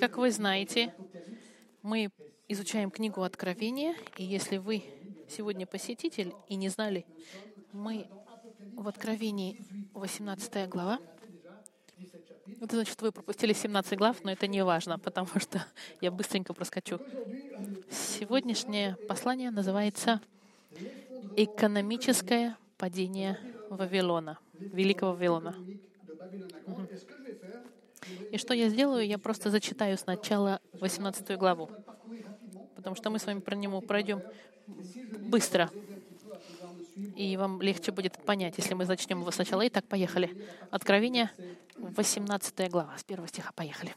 Как вы знаете, мы изучаем книгу Откровения, и если вы сегодня посетитель и не знали, мы в Откровении 18 глава. Это значит, вы пропустили 17 глав, но это не важно, потому что я быстренько проскочу. Сегодняшнее послание называется «Экономическое падение Вавилона», Великого Вавилона. И что я сделаю? Я просто зачитаю сначала 18 главу, потому что мы с вами про него пройдем быстро. И вам легче будет понять, если мы зачнем его сначала. Итак, поехали. Откровение, 18 глава, с первого стиха. Поехали.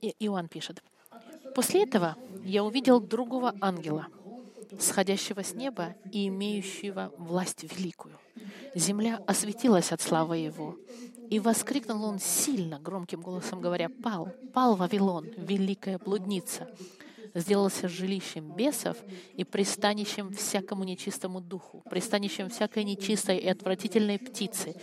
И Иоанн пишет. «После этого я увидел другого ангела, сходящего с неба и имеющего власть великую. Земля осветилась от славы его, и воскликнул он сильно, громким голосом говоря, «Пал, пал Вавилон, великая блудница, сделался жилищем бесов и пристанищем всякому нечистому духу, пристанищем всякой нечистой и отвратительной птицы,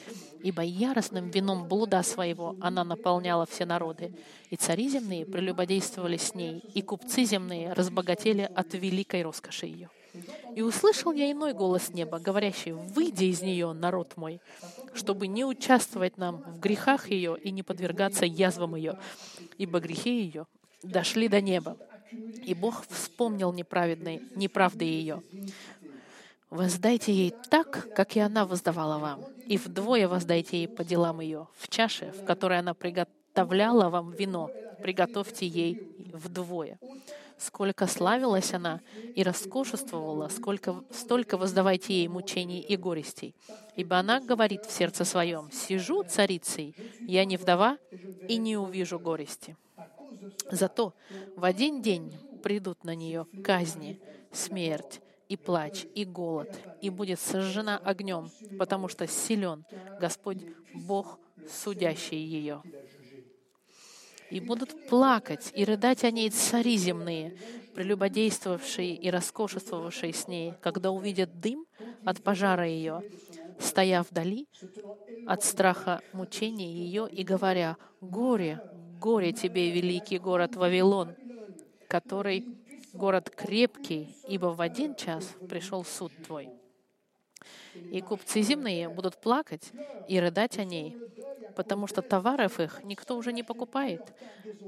ибо яростным вином блуда своего она наполняла все народы, и цари земные прелюбодействовали с ней, и купцы земные разбогатели от великой роскоши ее. И услышал я иной голос неба, говорящий, «Выйди из нее, народ мой, чтобы не участвовать нам в грехах ее и не подвергаться язвам ее, ибо грехи ее дошли до неба, и Бог вспомнил неправедной, неправды ее. Воздайте ей так, как и она воздавала вам, и вдвое воздайте ей по делам ее, в чаше, в которой она приготовляла вам вино, приготовьте ей вдвое сколько славилась она и роскошествовала, сколько, столько воздавайте ей мучений и горестей. Ибо она говорит в сердце своем, «Сижу царицей, я не вдова и не увижу горести». Зато в один день придут на нее казни, смерть, и плач, и голод, и будет сожжена огнем, потому что силен Господь Бог, судящий ее и будут плакать и рыдать о ней цари земные, прелюбодействовавшие и роскошествовавшие с ней, когда увидят дым от пожара ее, стоя вдали от страха мучения ее и говоря, «Горе, горе тебе, великий город Вавилон, который город крепкий, ибо в один час пришел суд твой». И купцы земные будут плакать и рыдать о ней, потому что товаров их никто уже не покупает.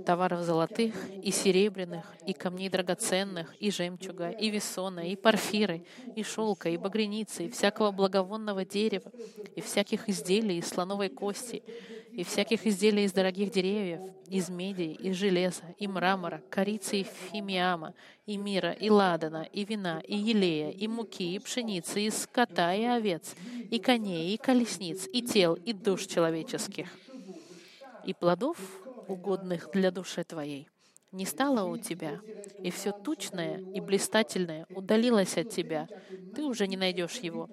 Товаров золотых и серебряных, и камней драгоценных, и жемчуга, и весона, и парфиры, и шелка, и багряницы, и всякого благовонного дерева, и всяких изделий из слоновой кости, и всяких изделий из дорогих деревьев, из меди, из железа, и мрамора, корицы и фимиама, и мира, и ладана, и вина, и елея, и муки, и пшеницы, и скота, и овец, и коней, и колесниц, и тел, и душ человеческих, и плодов, угодных для души твоей. Не стало у тебя, и все тучное и блистательное удалилось от тебя. Ты уже не найдешь его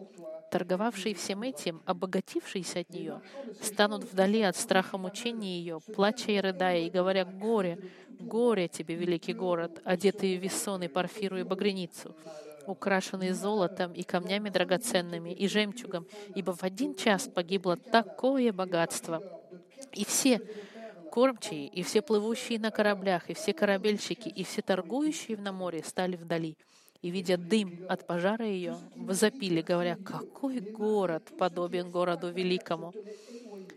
торговавшие всем этим, обогатившиеся от нее, станут вдали от страха мучения ее, плача и рыдая, и говоря «Горе, горе тебе, великий город, одетый в весон и парфиру и багряницу, украшенный золотом и камнями драгоценными и жемчугом, ибо в один час погибло такое богатство. И все кормчие, и все плывущие на кораблях, и все корабельщики, и все торгующие на море стали вдали — и, видя дым от пожара ее, возопили, говоря, «Какой город подобен городу великому!»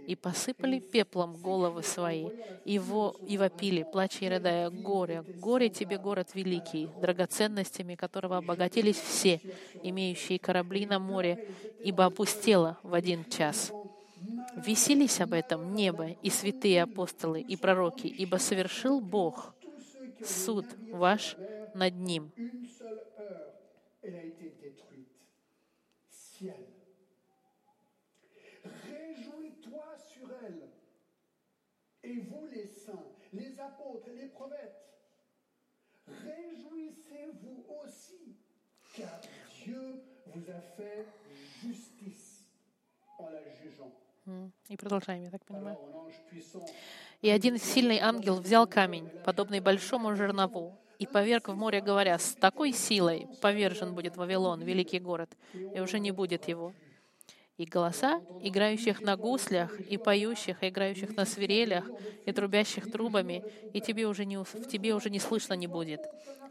И посыпали пеплом головы свои, и, во, и вопили, плача и рыдая, «Горе, горе тебе, город великий, драгоценностями которого обогатились все, имеющие корабли на море, ибо опустело в один час». Веселись об этом небо и святые апостолы и пророки, ибо совершил Бог суд ваш над ним elle a été détruite. Ciel. Réjouis-toi sur elle. Et vous les saints, les apôtres et les prophètes, réjouissez-vous aussi, car Dieu vous a fait justice en la jugeant. И продолжаем, я так понимаю. И один сильный ангел взял камень, подобный большому жернову, и поверг в море, говоря, с такой силой повержен будет Вавилон, великий город, и уже не будет его. И голоса играющих на гуслях, и поющих, и играющих на свирелях, и трубящих трубами, и тебе уже не, в тебе уже не слышно не будет.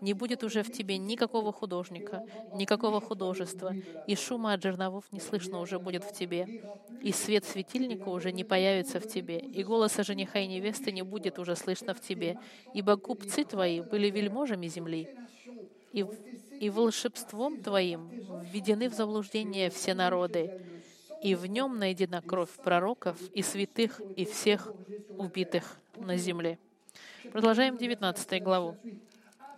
Не будет уже в тебе никакого художника, никакого художества, и шума от жерновов не слышно уже будет в тебе, и свет светильника уже не появится в тебе, и голоса жениха и невесты не будет уже слышно в тебе, ибо купцы твои были вельможами земли, и, и волшебством твоим введены в заблуждение все народы, и в нем найдена кровь пророков и святых и всех убитых на земле. Продолжаем 19 главу.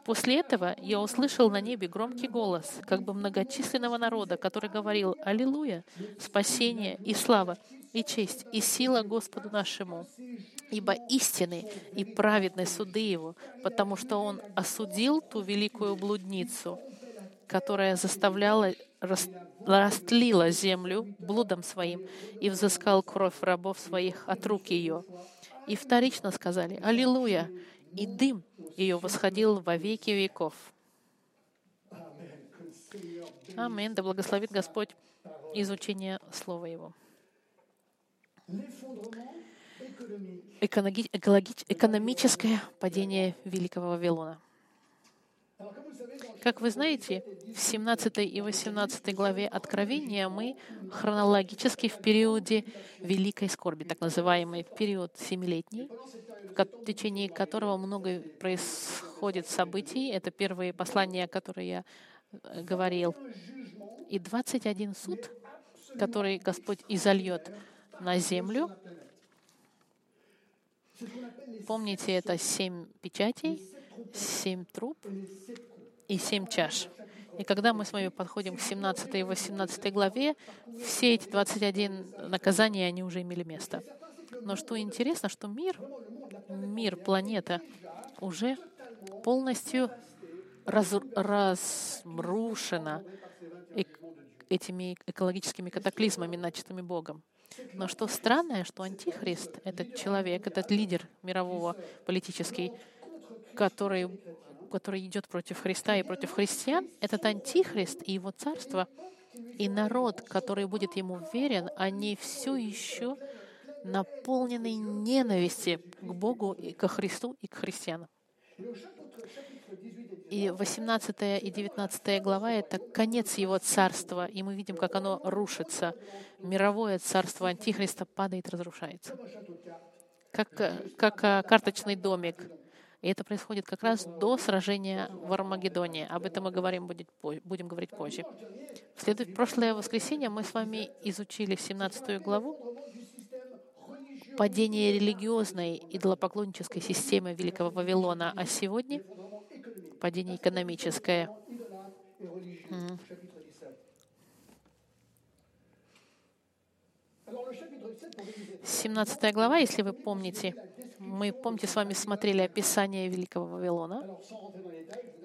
После этого я услышал на небе громкий голос, как бы многочисленного народа, который говорил «Аллилуйя! Спасение и слава, и честь, и сила Господу нашему, ибо истины и праведны суды Его, потому что Он осудил ту великую блудницу, которая заставляла растлила землю блудом своим и взыскал кровь рабов своих от рук ее. И вторично сказали «Аллилуйя!» и дым ее восходил во веки веков. Аминь. Да благословит Господь изучение Слова Его. Экономическое падение Великого Вавилона. Как вы знаете, в 17 и 18 главе Откровения мы хронологически в периоде Великой Скорби, так называемый период семилетний, в течение которого много происходит событий. Это первые послания, которые я э, говорил. И 21 суд, который Господь изольет на землю. Помните, это семь печатей, семь труб и семь чаш. И когда мы с вами подходим к 17 и 18 главе, все эти 21 наказания, они уже имели место. Но что интересно, что мир, мир, планета уже полностью раз, разрушена этими экологическими катаклизмами, начатыми Богом. Но что странное, что Антихрист, этот человек, этот лидер мирового политический, который, который идет против Христа и против христиан, этот Антихрист и его царство, и народ, который будет ему верен, они все еще наполнены ненависти к Богу, и к Христу и к христианам. И 18 и 19 глава — это конец его царства, и мы видим, как оно рушится. Мировое царство Антихриста падает, разрушается. Как, как а, карточный домик. И это происходит как раз до сражения в Армагеддоне. Об этом мы говорим, будем говорить позже. В, след... в прошлое воскресенье мы с вами изучили 17 главу падение религиозной идолопоклоннической системы Великого Вавилона, а сегодня падение экономическое. 17 глава, если вы помните, мы, помните, с вами смотрели описание Великого Вавилона.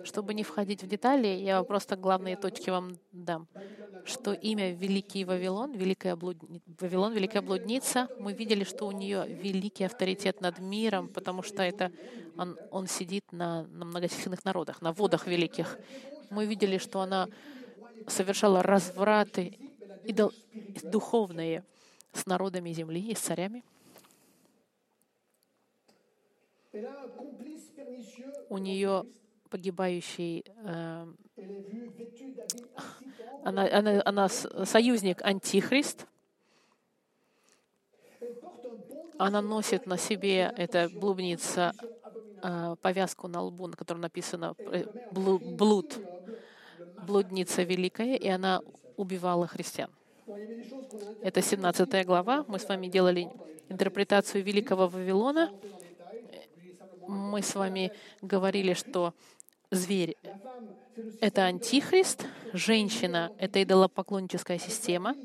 Чтобы не входить в детали, я просто главные точки вам дам. Что имя Великий Вавилон, Великая блудни... Вавилон, Великая блудница, мы видели, что у нее великий авторитет над миром, потому что это он, он сидит на, на многочисленных народах, на водах великих. Мы видели, что она совершала развраты идол... духовные с народами земли и с царями. У нее погибающий, э, она, она, она союзник Антихрист. Она носит на себе, эта блудница, э, повязку на лбу, на которой написано э, «блуд», блудница великая, и она убивала христиан. Это 17 глава. Мы с вами делали интерпретацию Великого Вавилона мы с вами говорили, что зверь — это антихрист, женщина — это идолопоклонническая система,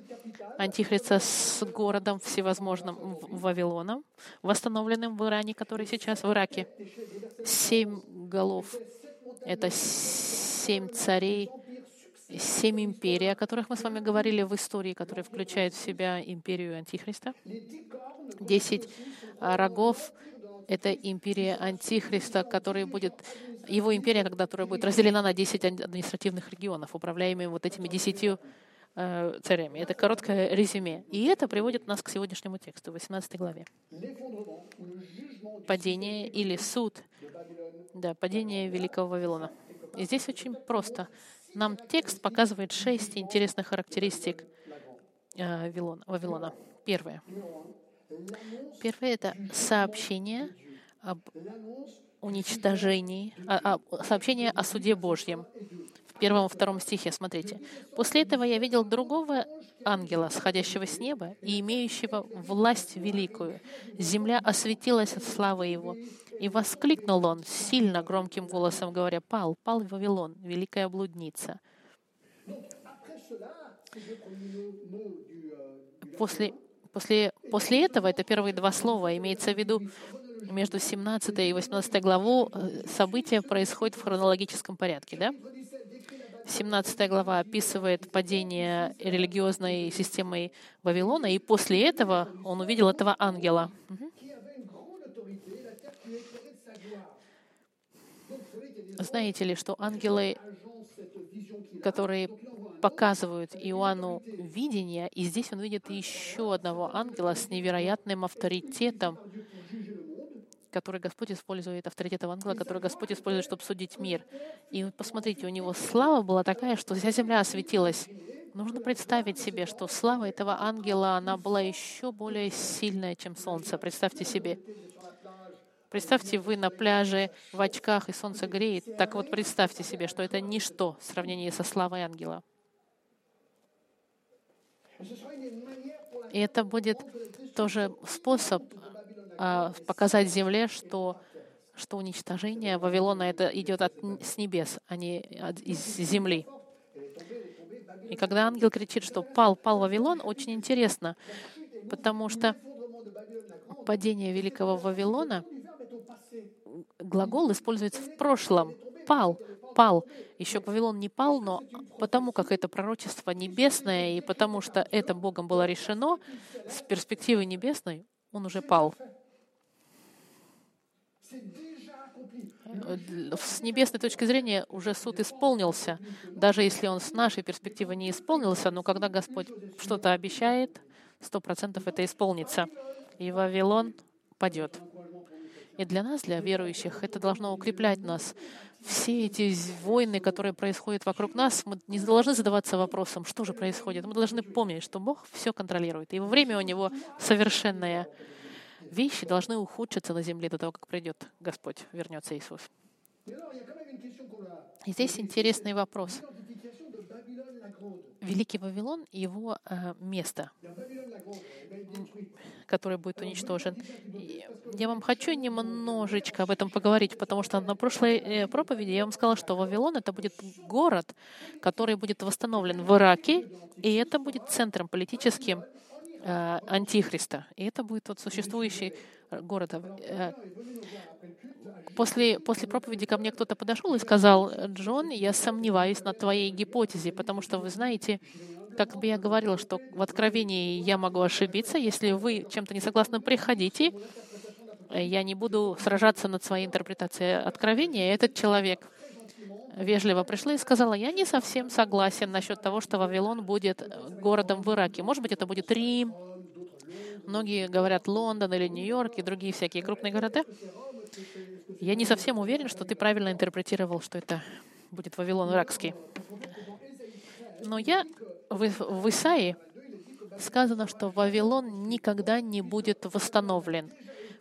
антихриста с городом всевозможным Вавилоном, восстановленным в Иране, который сейчас в Ираке. Семь голов — это семь царей, семь империй, о которых мы с вами говорили в истории, которые включают в себя империю Антихриста. Десять рогов это империя Антихриста, который будет, его империя, которая будет разделена на 10 административных регионов, управляемыми вот этими десятью э, царями. Это короткое резюме. И это приводит нас к сегодняшнему тексту, 18 главе. Падение или суд, да, падение Великого Вавилона. И здесь очень просто. Нам текст показывает шесть интересных характеристик э, Вавилона. Первое. Первое — это сообщение об уничтожении, а, а, сообщение о суде Божьем. В первом и втором стихе, смотрите. «После этого я видел другого ангела, сходящего с неба и имеющего власть великую. Земля осветилась от славы его. И воскликнул он сильно громким голосом, говоря, «Пал, пал Вавилон, великая блудница». После, после, после этого, это первые два слова, имеется в виду между 17 и 18 главу э, события происходят в хронологическом порядке, да? 17 глава описывает падение религиозной системы Вавилона, и после этого он увидел этого ангела. Знаете ли, что ангелы, которые показывают Иоанну видение, и здесь он видит еще одного ангела с невероятным авторитетом, который Господь использует, авторитет ангела, который Господь использует, чтобы судить мир. И посмотрите, у него слава была такая, что вся земля осветилась. Нужно представить себе, что слава этого ангела, она была еще более сильная, чем солнце. Представьте себе. Представьте, вы на пляже в очках, и солнце греет. Так вот, представьте себе, что это ничто в сравнении со славой ангела. И это будет тоже способ а, показать земле, что, что уничтожение Вавилона это идет от, с небес, а не от, из земли. И когда ангел кричит, что пал, пал Вавилон, очень интересно, потому что падение великого Вавилона, глагол используется в прошлом. Пал, пал. Еще Вавилон не пал, но потому как это пророчество небесное, и потому что это Богом было решено, с перспективы небесной он уже пал. С небесной точки зрения уже суд исполнился, даже если он с нашей перспективы не исполнился, но когда Господь что-то обещает, сто процентов это исполнится. И Вавилон падет. И для нас, для верующих, это должно укреплять нас. Все эти войны, которые происходят вокруг нас, мы не должны задаваться вопросом, что же происходит. Мы должны помнить, что Бог все контролирует. И время у Него совершенное вещи должны ухудшиться на земле до того, как придет Господь, вернется Иисус. И здесь интересный вопрос. Великий Вавилон и его э, место, которое будет уничтожен. Я вам хочу немножечко об этом поговорить, потому что на прошлой э, проповеди я вам сказала, что Вавилон — это будет город, который будет восстановлен в Ираке, и это будет центром политическим антихриста. И это будет вот существующий город. Э, после, после проповеди ко мне кто-то подошел и сказал, Джон, я сомневаюсь на твоей гипотезе, потому что вы знаете, как бы я говорил, что в Откровении я могу ошибиться. Если вы чем-то не согласны, приходите. Я не буду сражаться над своей интерпретацией Откровения. Этот человек вежливо пришла и сказала, я не совсем согласен насчет того, что Вавилон будет городом в Ираке. Может быть, это будет Рим. Многие говорят Лондон или Нью-Йорк и другие всякие крупные города. Я не совсем уверен, что ты правильно интерпретировал, что это будет Вавилон иракский. Но я в, в Исаии сказано, что Вавилон никогда не будет восстановлен,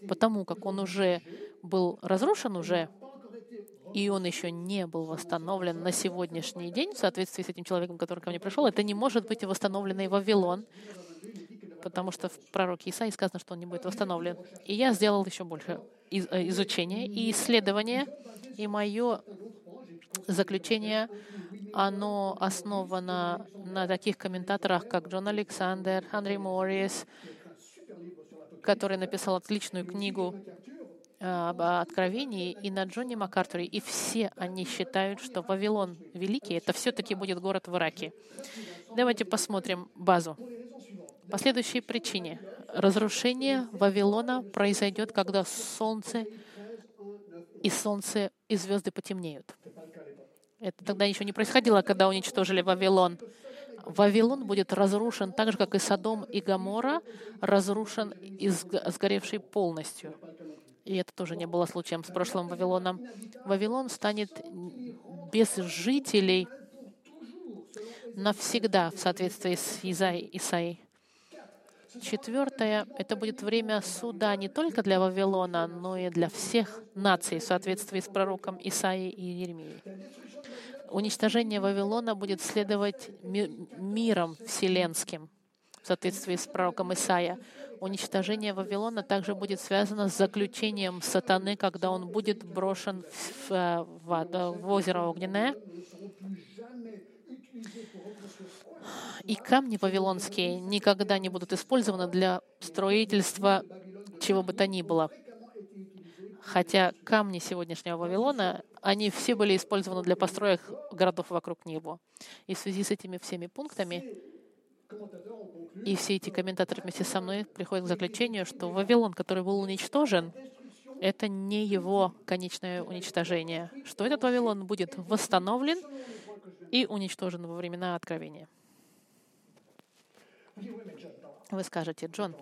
потому как он уже был разрушен уже и он еще не был восстановлен на сегодняшний день, в соответствии с этим человеком, который ко мне пришел, это не может быть восстановленный Вавилон, потому что в пророке Исаии сказано, что он не будет восстановлен. И я сделал еще больше э, изучения и исследования, и мое заключение, оно основано на таких комментаторах, как Джон Александр, Андрей Моррис, который написал отличную книгу об Откровении и на Джонни Маккартуре. И все они считают, что Вавилон Великий — это все-таки будет город в Ираке. Давайте посмотрим базу. По следующей причине. Разрушение Вавилона произойдет, когда солнце и солнце и звезды потемнеют. Это тогда еще не происходило, когда уничтожили Вавилон. Вавилон будет разрушен так же, как и Содом и Гамора, разрушен и сгоревший полностью. И это тоже не было случаем с прошлым Вавилоном. Вавилон станет без жителей навсегда в соответствии с Исаией. Четвертое — это будет время суда не только для Вавилона, но и для всех наций в соответствии с пророком Исаией и Еремией. Уничтожение Вавилона будет следовать миром вселенским в соответствии с пророком Исаия. Уничтожение Вавилона также будет связано с заключением сатаны, когда он будет брошен в, в, в, в озеро Огненное, и камни вавилонские никогда не будут использованы для строительства чего бы то ни было. Хотя камни сегодняшнего Вавилона, они все были использованы для построек городов вокруг него. И в связи с этими всеми пунктами и все эти комментаторы вместе со мной приходят к заключению, что Вавилон, который был уничтожен, это не его конечное уничтожение, что этот Вавилон будет восстановлен и уничтожен во времена Откровения. Вы скажете, Джон,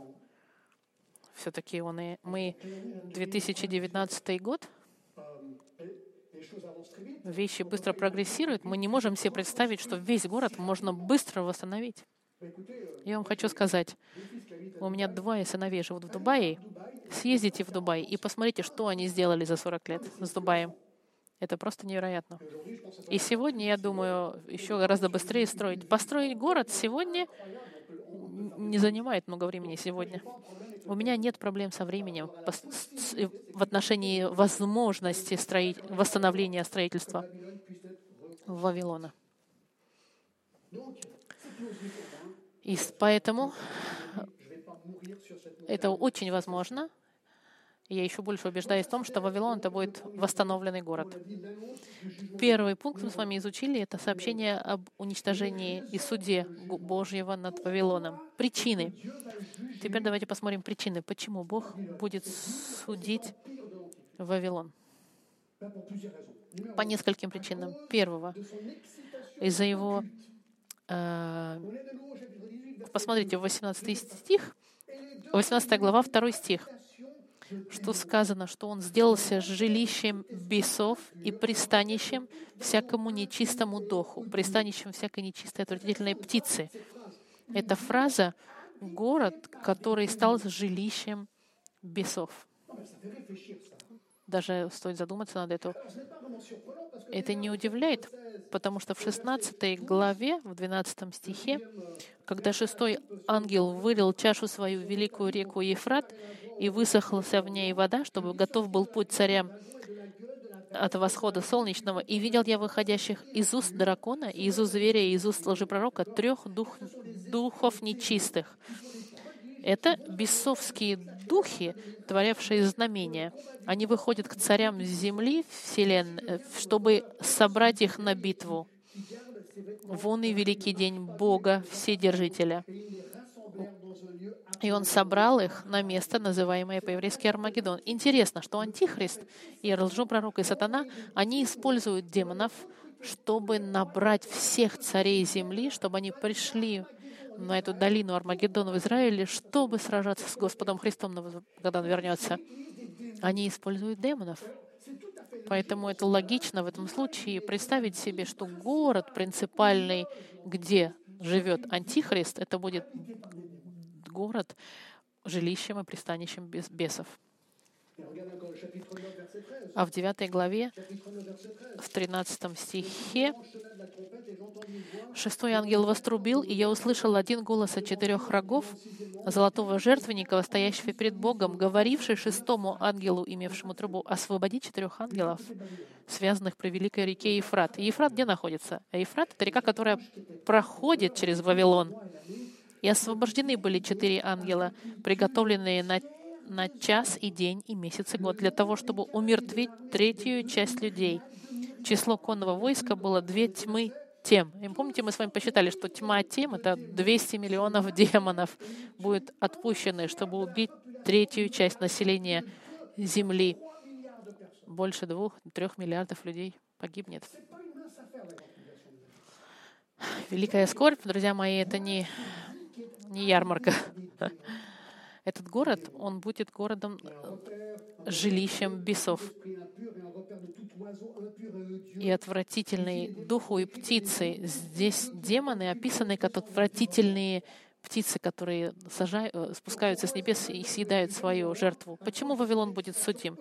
все-таки он и мы 2019 год, вещи быстро прогрессируют, мы не можем себе представить, что весь город можно быстро восстановить. Я вам хочу сказать, у меня двое сыновей живут в Дубае. Съездите в Дубай и посмотрите, что они сделали за 40 лет с Дубаем. Это просто невероятно. И сегодня, я думаю, еще гораздо быстрее строить. Построить город сегодня не занимает много времени сегодня. У меня нет проблем со временем в отношении возможности строить, восстановления строительства Вавилона. И поэтому это очень возможно, я еще больше убеждаюсь в том, что Вавилон — это будет восстановленный город. Первый пункт мы с вами изучили — это сообщение об уничтожении и суде Божьего над Вавилоном. Причины. Теперь давайте посмотрим причины, почему Бог будет судить Вавилон. По нескольким причинам. Первого, из-за его... Э, посмотрите, 18 стих, 18 глава, 2 стих что сказано, что он сделался жилищем бесов и пристанищем всякому нечистому духу, пристанищем всякой нечистой отвратительной птицы. Эта фраза — город, который стал жилищем бесов. Даже стоит задуматься над этим. Это не удивляет, потому что в 16 главе, в 12 стихе, когда шестой ангел вылил чашу свою в великую реку Ефрат, и высохлся в ней вода, чтобы готов был путь царям от восхода солнечного, и видел я выходящих из уст дракона, и из уст зверя, и из уст лжепророка трех дух, духов нечистых. Это бесовские духи, творявшие знамения. Они выходят к царям земли, вселенной, чтобы собрать их на битву. Вон и великий день Бога, Вседержителя. И он собрал их на место, называемое по-еврейски Армагеддон. Интересно, что Антихрист и лжепророк и сатана, они используют демонов, чтобы набрать всех царей земли, чтобы они пришли на эту долину Армагеддона в Израиле, чтобы сражаться с Господом Христом, когда Он вернется. Они используют демонов. Поэтому это логично в этом случае представить себе, что город принципальный, где живет Антихрист, это будет город жилищем и пристанищем бесов. А в 9 главе, в 13 стихе, шестой ангел вострубил, и я услышал один голос от четырех рогов золотого жертвенника, стоящего перед Богом, говоривший шестому ангелу, имевшему трубу, освободи четырех ангелов, связанных при великой реке Ефрат. И Ефрат где находится? А Ефрат — это река, которая проходит через Вавилон. И освобождены были четыре ангела, приготовленные на, на час и день и месяц и год, для того, чтобы умертвить третью часть людей. Число конного войска было две тьмы тем. И помните, мы с вами посчитали, что тьма тем — это 200 миллионов демонов будет отпущены, чтобы убить третью часть населения Земли. Больше двух-трех миллиардов людей погибнет. Великая скорбь, друзья мои, это не, не ярмарка. Этот город, он будет городом, э, жилищем бесов и отвратительной духу и птицы. Здесь демоны описаны как отвратительные птицы, которые сажают, э, спускаются с небес и съедают свою жертву. Почему Вавилон будет судим?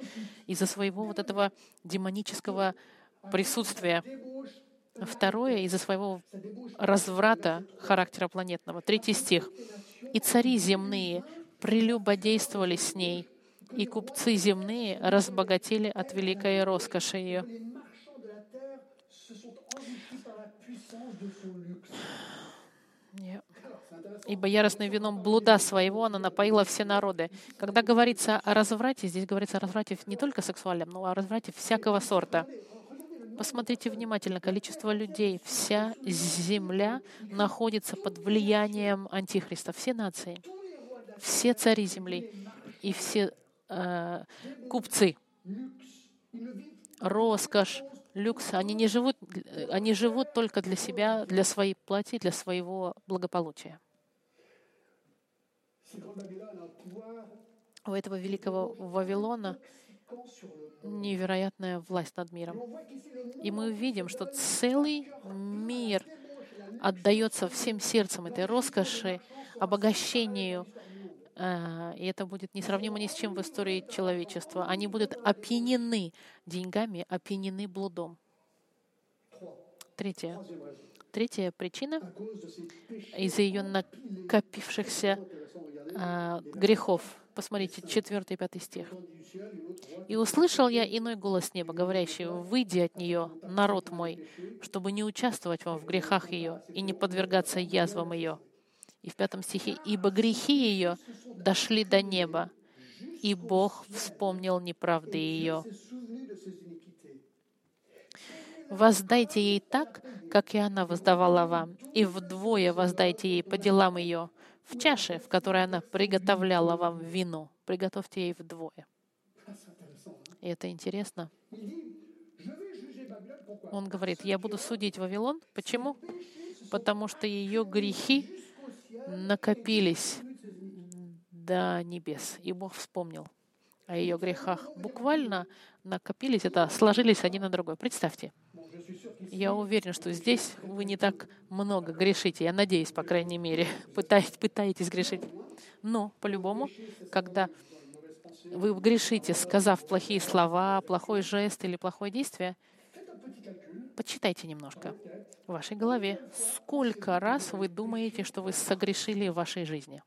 Из-за своего вот этого демонического присутствия. Второе, из-за своего разврата характера планетного. Третий стих. «И цари земные прелюбодействовали с ней, и купцы земные разбогатели от великой роскоши ее». Ибо яростным вином блуда своего она напоила все народы. Когда говорится о разврате, здесь говорится о разврате не только сексуальном, но о разврате всякого сорта. Посмотрите внимательно, количество людей, вся земля находится под влиянием Антихриста, все нации, все цари земли и все э, купцы, роскошь, люкс, они не живут, они живут только для себя, для своей плоти, для своего благополучия. У этого великого Вавилона невероятная власть над миром. И мы увидим, что целый мир отдается всем сердцем этой роскоши, обогащению, и это будет несравнимо ни с чем в истории человечества. Они будут опьянены деньгами, опьянены блудом. Третье. Третья причина из-за ее накопившихся а, грехов. Посмотрите, 4 и 5 стих. «И услышал я иной голос неба, говорящий, «Выйди от нее, народ мой, чтобы не участвовать вам в грехах ее и не подвергаться язвам ее». И в пятом стихе, «Ибо грехи ее дошли до неба, и Бог вспомнил неправды ее». Воздайте ей так, как и она воздавала вам, и вдвое воздайте ей по делам ее, в чаше, в которой она приготовляла вам вино. Приготовьте ей вдвое. И это интересно. Он говорит, я буду судить Вавилон. Почему? Потому что ее грехи накопились до небес. И Бог вспомнил о ее грехах. Буквально накопились, это сложились один на другой. Представьте, я уверен, что здесь вы не так много грешите. Я надеюсь, по крайней мере, пытаетесь, пытаетесь грешить. Но, по-любому, когда вы грешите, сказав плохие слова, плохой жест или плохое действие, почитайте немножко в вашей голове, сколько раз вы думаете, что вы согрешили в вашей жизни.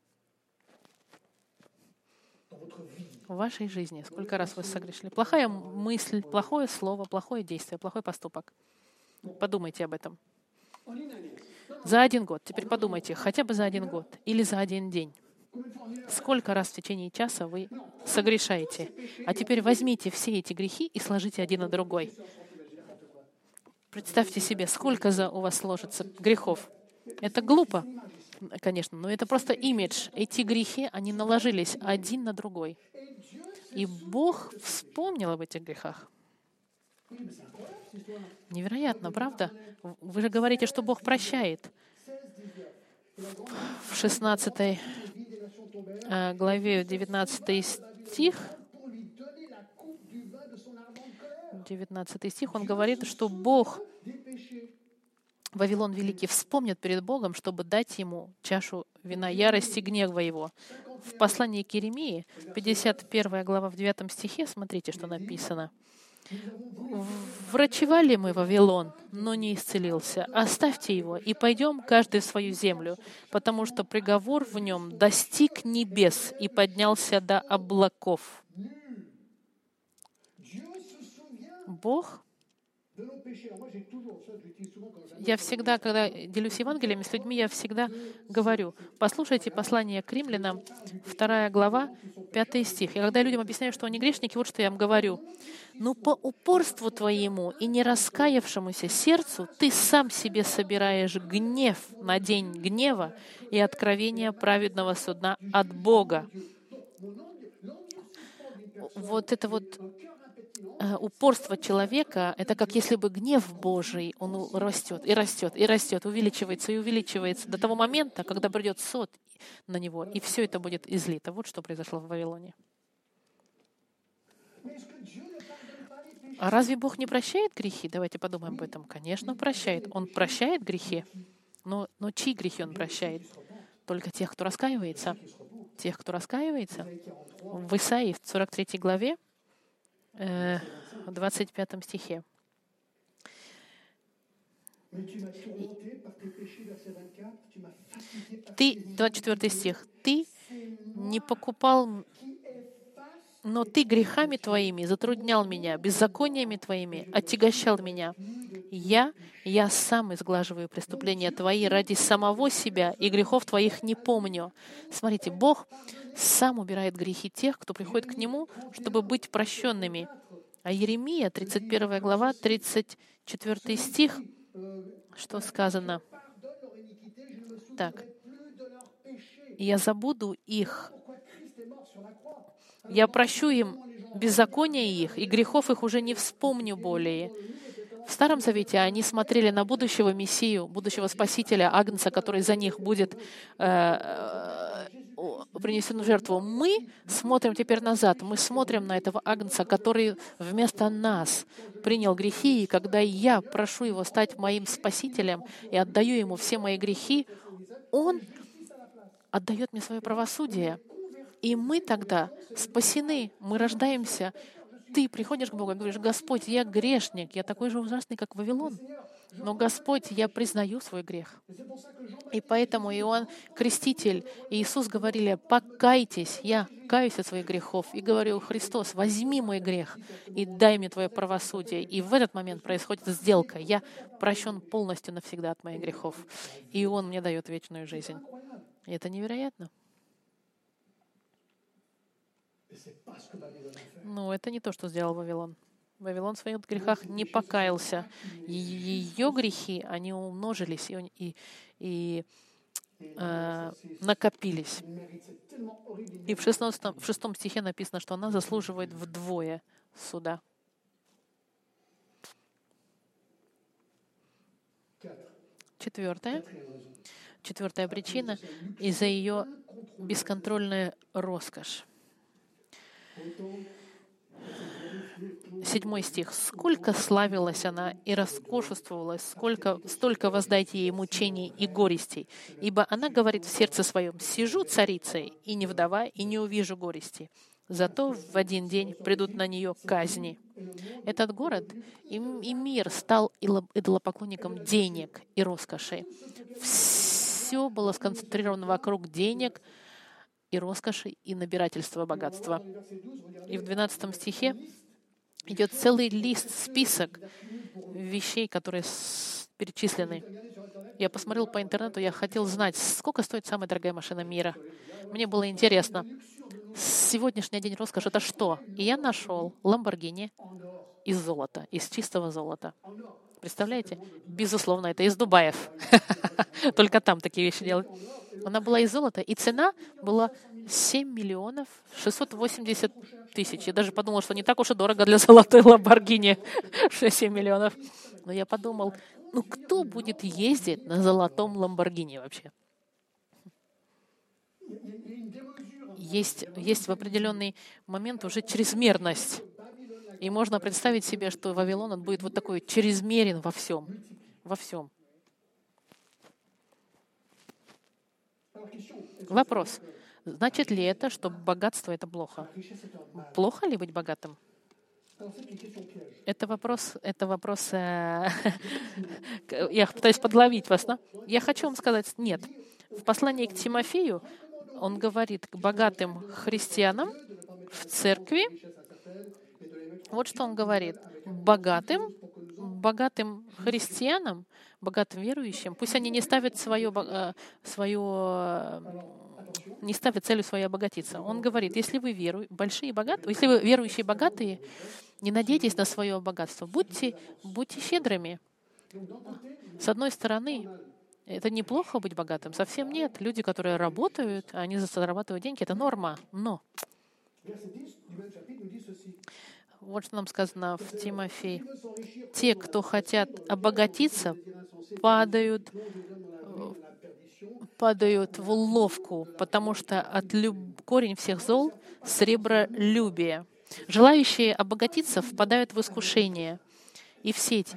В вашей жизни сколько раз вы согрешили. Плохая мысль, плохое слово, плохое действие, плохой поступок. Подумайте об этом. За один год. Теперь подумайте, хотя бы за один год или за один день. Сколько раз в течение часа вы согрешаете? А теперь возьмите все эти грехи и сложите один на другой. Представьте себе, сколько за у вас сложится грехов. Это глупо, конечно, но это просто имидж. Эти грехи, они наложились один на другой. И Бог вспомнил об этих грехах. Невероятно, правда? Вы же говорите, что Бог прощает. В 16 э, главе 19 стих 19 стих, он говорит, что Бог, Вавилон Великий, вспомнит перед Богом, чтобы дать ему чашу вина ярости, гнева его. В послании к Иеремии, 51 глава в 9 стихе, смотрите, что написано — Врачевали мы Вавилон, но не исцелился. Оставьте его и пойдем каждый в свою землю, потому что приговор в нем достиг небес и поднялся до облаков. Бог я всегда, когда делюсь Евангелием с людьми, я всегда говорю, послушайте послание к римлянам, вторая глава, пятый стих. И когда людям объясняю, что они грешники, вот что я им говорю. «Ну, по упорству твоему и не раскаявшемуся сердцу ты сам себе собираешь гнев на день гнева и откровения праведного судна от Бога». Вот это вот упорство человека — это как если бы гнев Божий, он растет и растет и растет, увеличивается и увеличивается до того момента, когда придет сот на него, и все это будет излито. Вот что произошло в Вавилоне. А разве Бог не прощает грехи? Давайте подумаем об этом. Конечно, прощает. Он прощает грехи, но, но чьи грехи Он прощает? Только тех, кто раскаивается. Тех, кто раскаивается. В Исаии, в 43 главе, э, 25 стихе. Ты, 24 стих, ты не покупал но ты грехами твоими затруднял меня, беззакониями твоими отягощал меня. Я, я сам изглаживаю преступления твои ради самого себя, и грехов твоих не помню. Смотрите, Бог сам убирает грехи тех, кто приходит к Нему, чтобы быть прощенными. А Еремия, 31 глава, 34 стих, что сказано? Так. «Я забуду их я прощу им беззакония их, и грехов их уже не вспомню более. В Старом Завете они смотрели на будущего Мессию, будущего Спасителя, Агнца, который за них будет э, э, принесен в жертву. Мы смотрим теперь назад, мы смотрим на этого Агнца, который вместо нас принял грехи, и когда я прошу его стать моим Спасителем и отдаю ему все мои грехи, он отдает мне свое правосудие. И мы тогда спасены, мы рождаемся. Ты приходишь к Богу и говоришь, Господь, я грешник, я такой же ужасный, как Вавилон. Но, Господь, я признаю свой грех. И поэтому Иоанн Креститель и Иисус говорили, покайтесь, я каюсь от своих грехов. И говорю, Христос, возьми мой грех и дай мне Твое правосудие. И в этот момент происходит сделка. Я прощен полностью навсегда от моих грехов. И Он мне дает вечную жизнь. И это невероятно. Ну, это не то, что сделал Вавилон. Вавилон в своих грехах не покаялся. Ее грехи, они умножились и, и, и э, накопились. И в, 16, в шестом стихе написано, что она заслуживает вдвое суда. Четвертое. Четвертая причина — из-за ее бесконтрольная роскошь. Седьмой стих. «Сколько славилась она и роскошествовалась, сколько, столько воздайте ей мучений и горестей. Ибо она говорит в сердце своем, «Сижу царицей, и не вдова, и не увижу горести. Зато в один день придут на нее казни». Этот город и, и мир стал идолопоклонником денег и роскоши. Все было сконцентрировано вокруг денег, и роскоши, и набирательства богатства. И в 12 стихе идет целый лист, список вещей, которые перечислены. Я посмотрел по интернету, я хотел знать, сколько стоит самая дорогая машина мира. Мне было интересно, сегодняшний день роскоши — это что? И я нашел Ламборгини из золота, из чистого золота. Представляете? Безусловно, это из Дубаев. Только там такие вещи делают. Она была из золота, и цена была 7 миллионов 680 тысяч. Я даже подумала, что не так уж и дорого для золотой Ламборгини 7 миллионов. Но я подумал, ну кто будет ездить на золотом Ламборгини вообще? Есть, есть в определенный момент уже чрезмерность. И можно представить себе, что Вавилон он будет вот такой чрезмерен во всем. Во всем. Вопрос. Значит ли это, что богатство — это плохо? Плохо ли быть богатым? Это вопрос, это вопрос, э, я пытаюсь подловить вас, да? Я хочу вам сказать, нет. В послании к Тимофею он говорит к богатым христианам в церкви, вот что он говорит. Богатым, богатым христианам, богатым верующим, пусть они не ставят свое, э, свое э, не ставят целью своей обогатиться. Он говорит, если вы веру, большие богатые, если вы верующие богатые, не надейтесь на свое богатство. Будьте, будьте щедрыми. С одной стороны, это неплохо быть богатым, совсем нет. Люди, которые работают, они зарабатывают деньги, это норма. Но Вот что нам сказано в Тимофей. Те, кто хотят обогатиться, падают, падают в уловку, потому что от люб... корень всех зол — сребролюбие. Желающие обогатиться впадают в искушение и в сеть,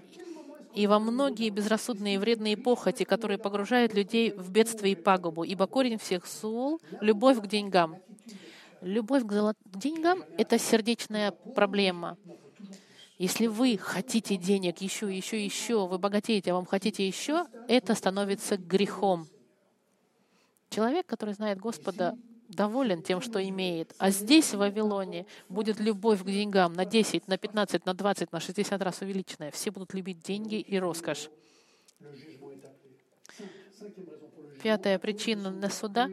и во многие безрассудные и вредные похоти, которые погружают людей в бедство и пагубу, ибо корень всех зол — любовь к деньгам. Любовь к, золот... деньгам — это сердечная проблема. Если вы хотите денег еще, еще, еще, вы богатеете, а вам хотите еще, это становится грехом. Человек, который знает Господа, доволен тем, что имеет. А здесь, в Вавилоне, будет любовь к деньгам на 10, на 15, на 20, на 60 раз увеличенная. Все будут любить деньги и роскошь. Пятая причина на суда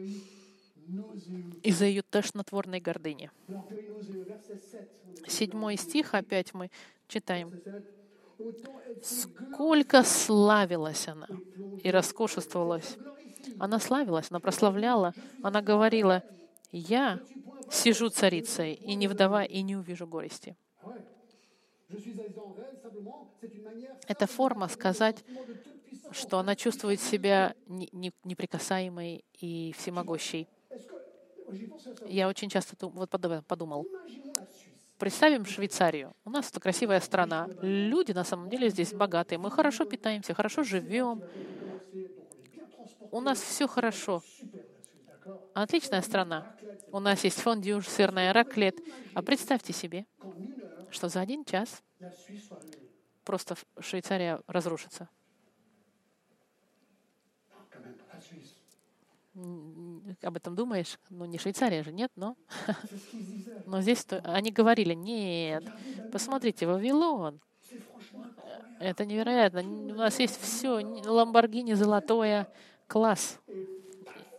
из-за ее тошнотворной гордыни. Седьмой стих опять мы читаем. «Сколько славилась она и роскошествовалась, она славилась, она прославляла, она говорила, «Я сижу царицей, и не вдова, и не увижу горести». Это форма сказать, что она чувствует себя неприкасаемой и всемогущей. Я очень часто вот подумал, Представим Швейцарию. У нас это красивая страна. Люди на самом деле здесь богатые. Мы хорошо питаемся, хорошо живем у нас все хорошо. Отличная страна. У нас есть фондю, сырная раклет. А представьте себе, что за один час просто Швейцария разрушится. Об этом думаешь? Ну, не Швейцария же, нет, но... Но здесь они говорили, нет, посмотрите, Вавилон, это невероятно. У нас есть все, Ламборгини золотое, класс.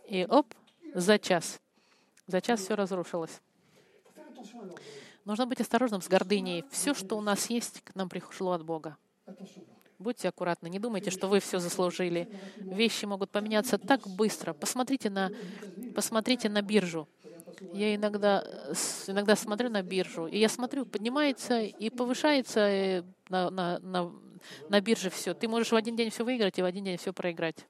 И оп, за час. За час все разрушилось. Нужно быть осторожным с гордыней. Все, что у нас есть, к нам пришло от Бога. Будьте аккуратны, не думайте, что вы все заслужили. Вещи могут поменяться так быстро. Посмотрите на, посмотрите на биржу. Я иногда, иногда смотрю на биржу, и я смотрю, поднимается и повышается э, на, на, на, на бирже все. Ты можешь в один день все выиграть и в один день все проиграть.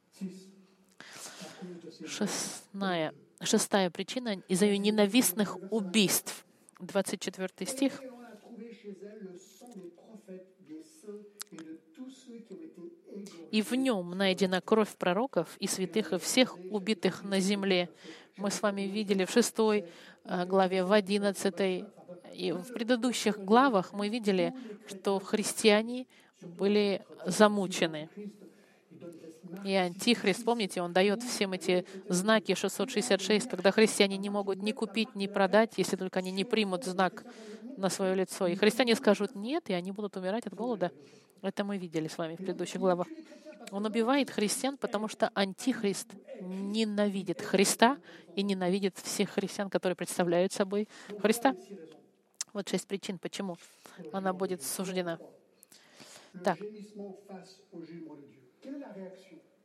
Шестая, шестая причина из-за ее ненавистных убийств. 24 стих. И в нем найдена кровь пророков и святых и всех убитых на земле. Мы с вами видели в шестой э, главе, в одиннадцатой и в предыдущих главах мы видели, что христиане были замучены. И Антихрист, помните, он дает всем эти знаки 666, когда христиане не могут ни купить, ни продать, если только они не примут знак на свое лицо. И христиане скажут нет, и они будут умирать от голода. Это мы видели с вами в предыдущих главах. Он убивает христиан, потому что антихрист ненавидит Христа и ненавидит всех христиан, которые представляют собой Христа. Вот шесть причин, почему она будет суждена. Так.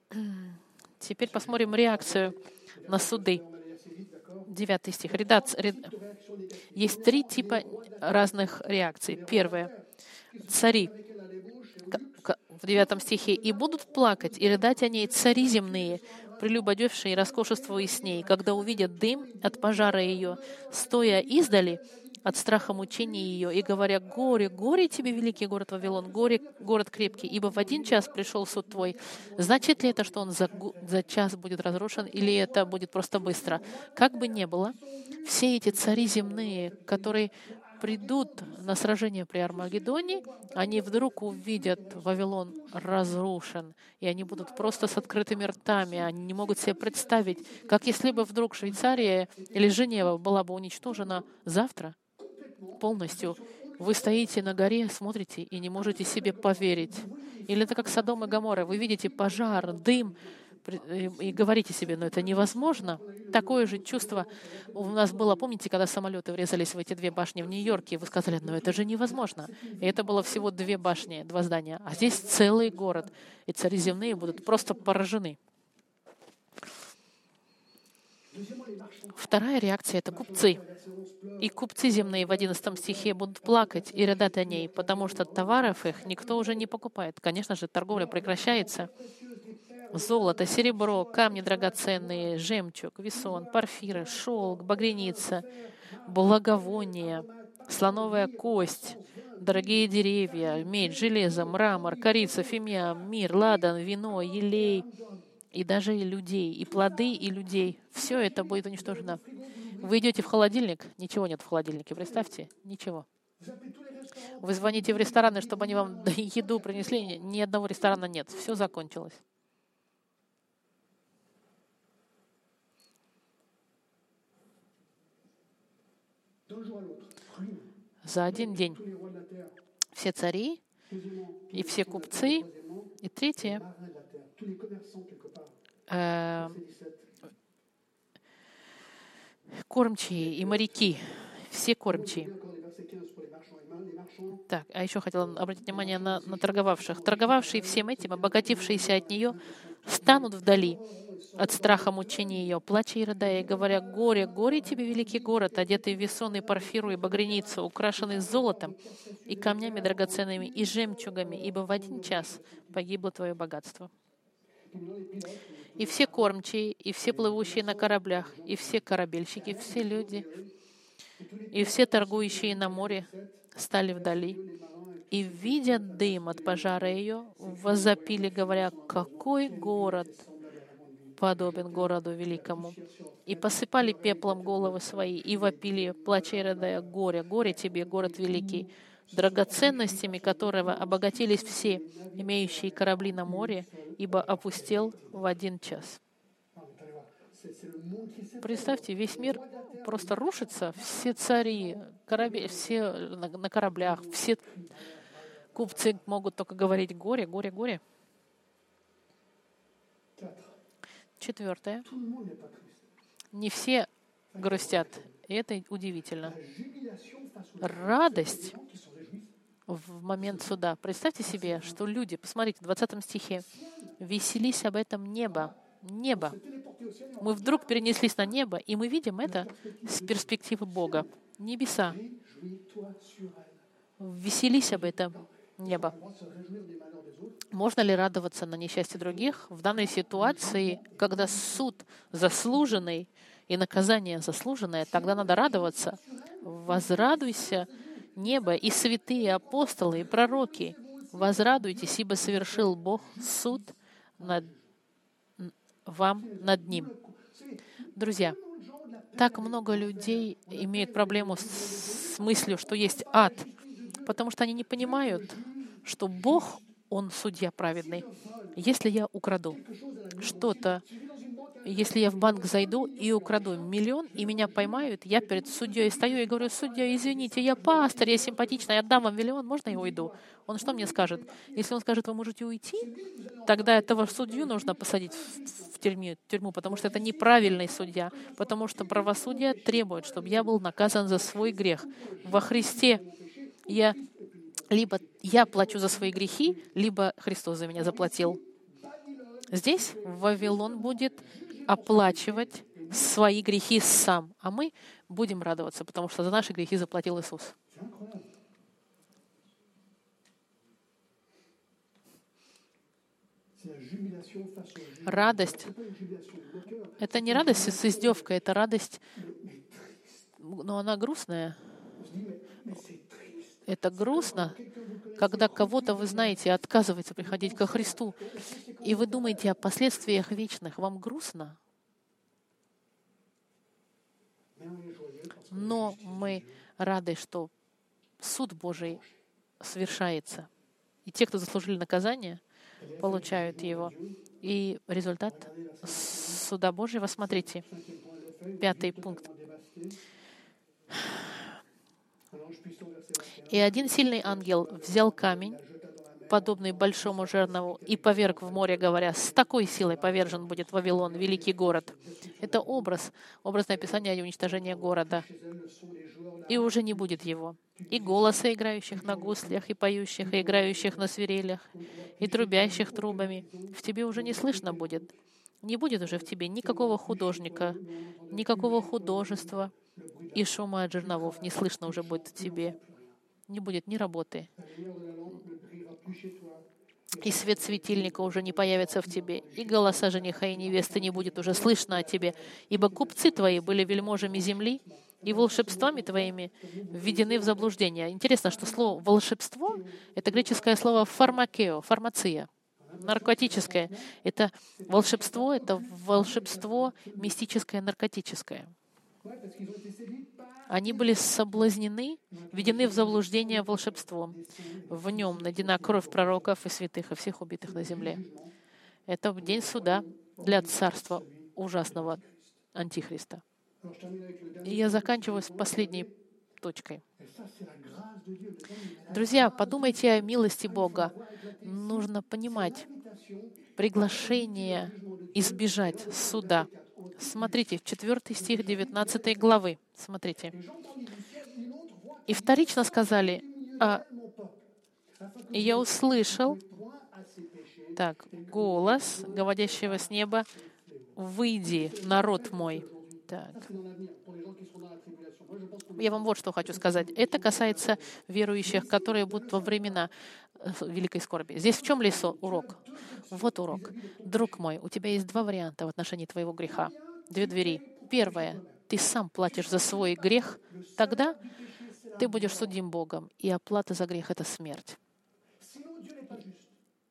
Теперь посмотрим реакцию на суды. Девятый стих. Редац... Ред... Есть три типа разных реакций. Первое. Цари. В девятом стихе. «И будут плакать, и рыдать о ней цари земные, прелюбодевшие и роскошествуя с ней, когда увидят дым от пожара ее, стоя издали, от страха мучения ее, и говоря, «Горе, горе тебе, великий город Вавилон, горе, город крепкий, ибо в один час пришел суд твой». Значит ли это, что он за, за час будет разрушен, или это будет просто быстро? Как бы ни было, все эти цари земные, которые придут на сражение при Армагеддоне, они вдруг увидят Вавилон разрушен, и они будут просто с открытыми ртами, они не могут себе представить, как если бы вдруг Швейцария или Женева была бы уничтожена завтра, полностью. Вы стоите на горе, смотрите и не можете себе поверить. Или это как Содом и Гамора. Вы видите пожар, дым, и говорите себе, ну это невозможно. Такое же чувство у нас было, помните, когда самолеты врезались в эти две башни в Нью-Йорке, вы сказали, ну это же невозможно. И это было всего две башни, два здания. А здесь целый город, и цари земные будут просто поражены. Вторая реакция — это купцы. И купцы земные в 11 стихе будут плакать и рыдать о ней, потому что товаров их никто уже не покупает. Конечно же, торговля прекращается. Золото, серебро, камни драгоценные, жемчуг, весон, парфиры, шелк, багряница, благовония, слоновая кость, дорогие деревья, медь, железо, мрамор, корица, фимиам, мир, ладан, вино, елей, и даже и людей, и плоды, и людей. Все это будет уничтожено. Вы идете в холодильник, ничего нет в холодильнике, представьте, ничего. Вы звоните в рестораны, чтобы они вам еду принесли, ни одного ресторана нет, все закончилось. За один день все цари и все купцы, и третье, э, кормчие и моряки, все кормчие. Так, а еще хотела обратить внимание на, на торговавших. Торговавшие всем этим, обогатившиеся от нее, станут вдали от страха мучения ее, плача и рыдая, и говоря, «Горе, горе тебе, великий город, одетый в весон парфиру и багряницу, украшенный золотом и камнями драгоценными и жемчугами, ибо в один час погибло твое богатство». И все кормчие, и все плывущие на кораблях, и все корабельщики, все люди, и все торгующие на море стали вдали. И, видя дым от пожара ее, возопили, говоря, «Какой город!» Подобен городу великому. И посыпали пеплом головы свои, и вопили, плача и рыдая, «Горе, горе тебе, город великий!» драгоценностями которого обогатились все, имеющие корабли на море, ибо опустел в один час. Представьте, весь мир просто рушится, все цари, корабли, все на, на кораблях, все купцы могут только говорить горе, горе, горе. Четвертое. Не все грустят, и это удивительно. Радость в момент суда. Представьте себе, что люди, посмотрите, в 20 стихе, «Веселись об этом небо». Небо. Мы вдруг перенеслись на небо, и мы видим это с перспективы Бога. Небеса. Веселись об этом небо. Можно ли радоваться на несчастье других? В данной ситуации, когда суд заслуженный и наказание заслуженное, тогда надо радоваться. Возрадуйся небо и святые апостолы и пророки. Возрадуйтесь, ибо совершил Бог суд над вам над ним. Друзья, так много людей имеют проблему с мыслью, что есть ад, потому что они не понимают, что Бог, Он судья праведный. Если я украду что-то если я в банк зайду и украду миллион, и меня поймают, я перед судьей стою и говорю, судья, извините, я пастор, я симпатичный, я отдам вам миллион, можно я уйду? Он что мне скажет? Если он скажет, вы можете уйти, тогда этого судью нужно посадить в тюрьму, тюрьму, потому что это неправильный судья, потому что правосудие требует, чтобы я был наказан за свой грех. Во Христе я либо я плачу за свои грехи, либо Христос за меня заплатил. Здесь Вавилон будет оплачивать свои грехи сам, а мы будем радоваться, потому что за наши грехи заплатил Иисус. Радость — это не радость с издевкой, это радость, но она грустная. Это грустно, когда кого-то, вы знаете, отказывается приходить ко Христу, и вы думаете о последствиях вечных. Вам грустно? Но мы рады, что суд Божий совершается. И те, кто заслужили наказание, получают его. И результат суда Божьего, смотрите, пятый пункт. И один сильный ангел взял камень, подобный большому жернову, и поверг в море, говоря, «С такой силой повержен будет Вавилон, великий город». Это образ, образное описание уничтожения города. И уже не будет его. И голоса играющих на гуслях, и поющих, и играющих на свирелях, и трубящих трубами в тебе уже не слышно будет. Не будет уже в тебе никакого художника, никакого художества, и шума от жерновов не слышно уже будет тебе. Не будет ни работы, и свет светильника уже не появится в тебе, и голоса жениха и невесты не будет уже слышно о тебе, ибо купцы твои были вельможами земли, и волшебствами твоими введены в заблуждение. Интересно, что слово «волшебство» — это греческое слово «фармакео», «фармация», наркотическое. Это волшебство, это волшебство мистическое, наркотическое. Они были соблазнены, введены в заблуждение волшебством. В нем найдена кровь пророков и святых, и всех убитых на земле. Это день суда для царства ужасного Антихриста. И я заканчиваю с последней точкой. Друзья, подумайте о милости Бога. Нужно понимать приглашение избежать суда Смотрите, 4 стих 19 главы. Смотрите. И вторично сказали, а, и я услышал, так, голос, говорящего с неба, «Выйди, народ мой». Так. Я вам вот что хочу сказать. Это касается верующих, которые будут во времена э, великой скорби. Здесь в чем лесо урок? Вот урок. Друг мой, у тебя есть два варианта в отношении твоего греха. Две двери. Первое. Ты сам платишь за свой грех. Тогда ты будешь судим Богом, и оплата за грех — это смерть.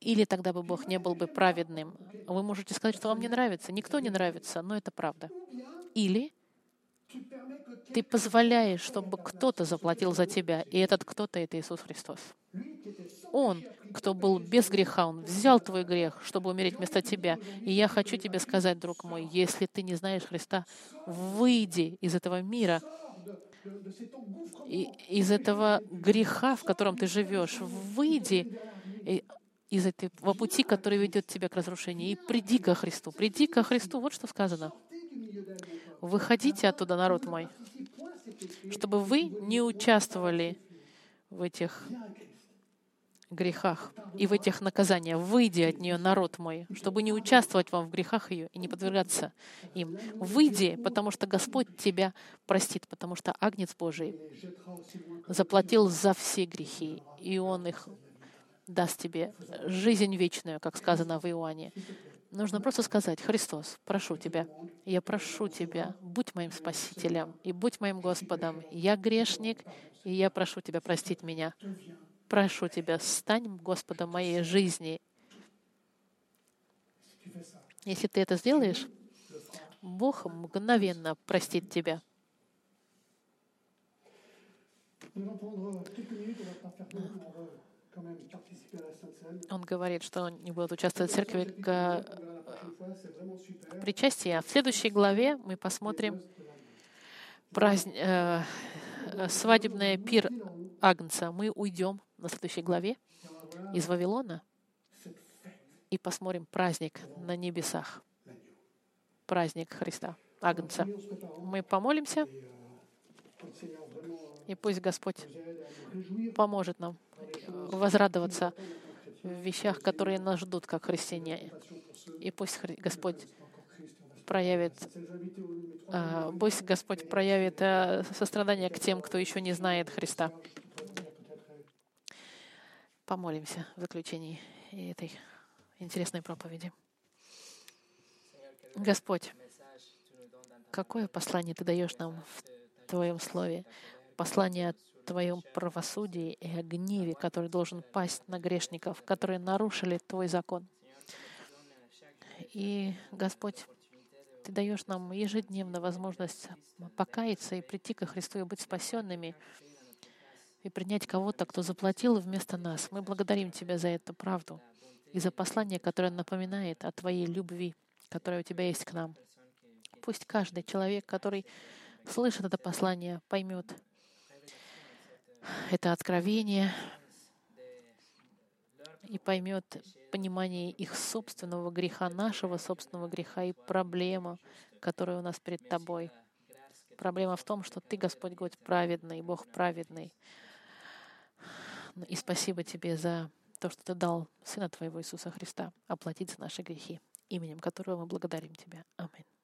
Или тогда бы Бог не был бы праведным. Вы можете сказать, что вам не нравится. Никто не нравится, но это правда. Или ты позволяешь, чтобы кто-то заплатил за тебя, и этот кто-то — это Иисус Христос. Он, кто был без греха, Он взял твой грех, чтобы умереть вместо тебя. И я хочу тебе сказать, друг мой, если ты не знаешь Христа, выйди из этого мира, из этого греха, в котором ты живешь, выйди из этого пути, который ведет тебя к разрушению, и приди ко Христу. Приди ко Христу. Вот что сказано. Выходите оттуда, народ мой, чтобы вы не участвовали в этих грехах и в этих наказаниях. Выйди от нее, народ мой, чтобы не участвовать вам в грехах ее и не подвергаться им. Выйди, потому что Господь тебя простит, потому что Агнец Божий заплатил за все грехи, и Он их даст тебе жизнь вечную, как сказано в Иоанне. Нужно просто сказать, Христос, прошу Тебя, я прошу Тебя, будь моим Спасителем и будь моим Господом. Я грешник, и я прошу Тебя простить меня. Прошу Тебя, стань Господом моей жизни. Если ты это сделаешь, Бог мгновенно простит тебя. Он говорит, что он не будет участвовать в церкви к причастии. А в следующей главе мы посмотрим праздник, э, свадебный пир Агнца. Мы уйдем на следующей главе из Вавилона и посмотрим праздник на небесах. Праздник Христа, Агнца. Мы помолимся, и пусть Господь поможет нам возрадоваться в вещах, которые нас ждут, как христиане. И пусть Господь проявит, а, пусть Господь проявит а, сострадание к тем, кто еще не знает Христа. Помолимся в заключении этой интересной проповеди. Господь, какое послание Ты даешь нам в Твоем Слове? Послание о Твоем правосудии и о гневе, который должен пасть на грешников, которые нарушили Твой закон. И, Господь, Ты даешь нам ежедневно возможность покаяться и прийти ко Христу и быть спасенными и принять кого-то, кто заплатил вместо нас. Мы благодарим Тебя за эту правду и за послание, которое напоминает о Твоей любви, которая у Тебя есть к нам. Пусть каждый человек, который слышит это послание, поймет это откровение и поймет понимание их собственного греха, нашего собственного греха и проблему, которая у нас перед Тобой. Проблема в том, что Ты, Господь, Господь праведный, Бог праведный. И спасибо Тебе за то, что Ты дал Сына Твоего Иисуса Христа оплатить за наши грехи, именем которого мы благодарим Тебя. Аминь.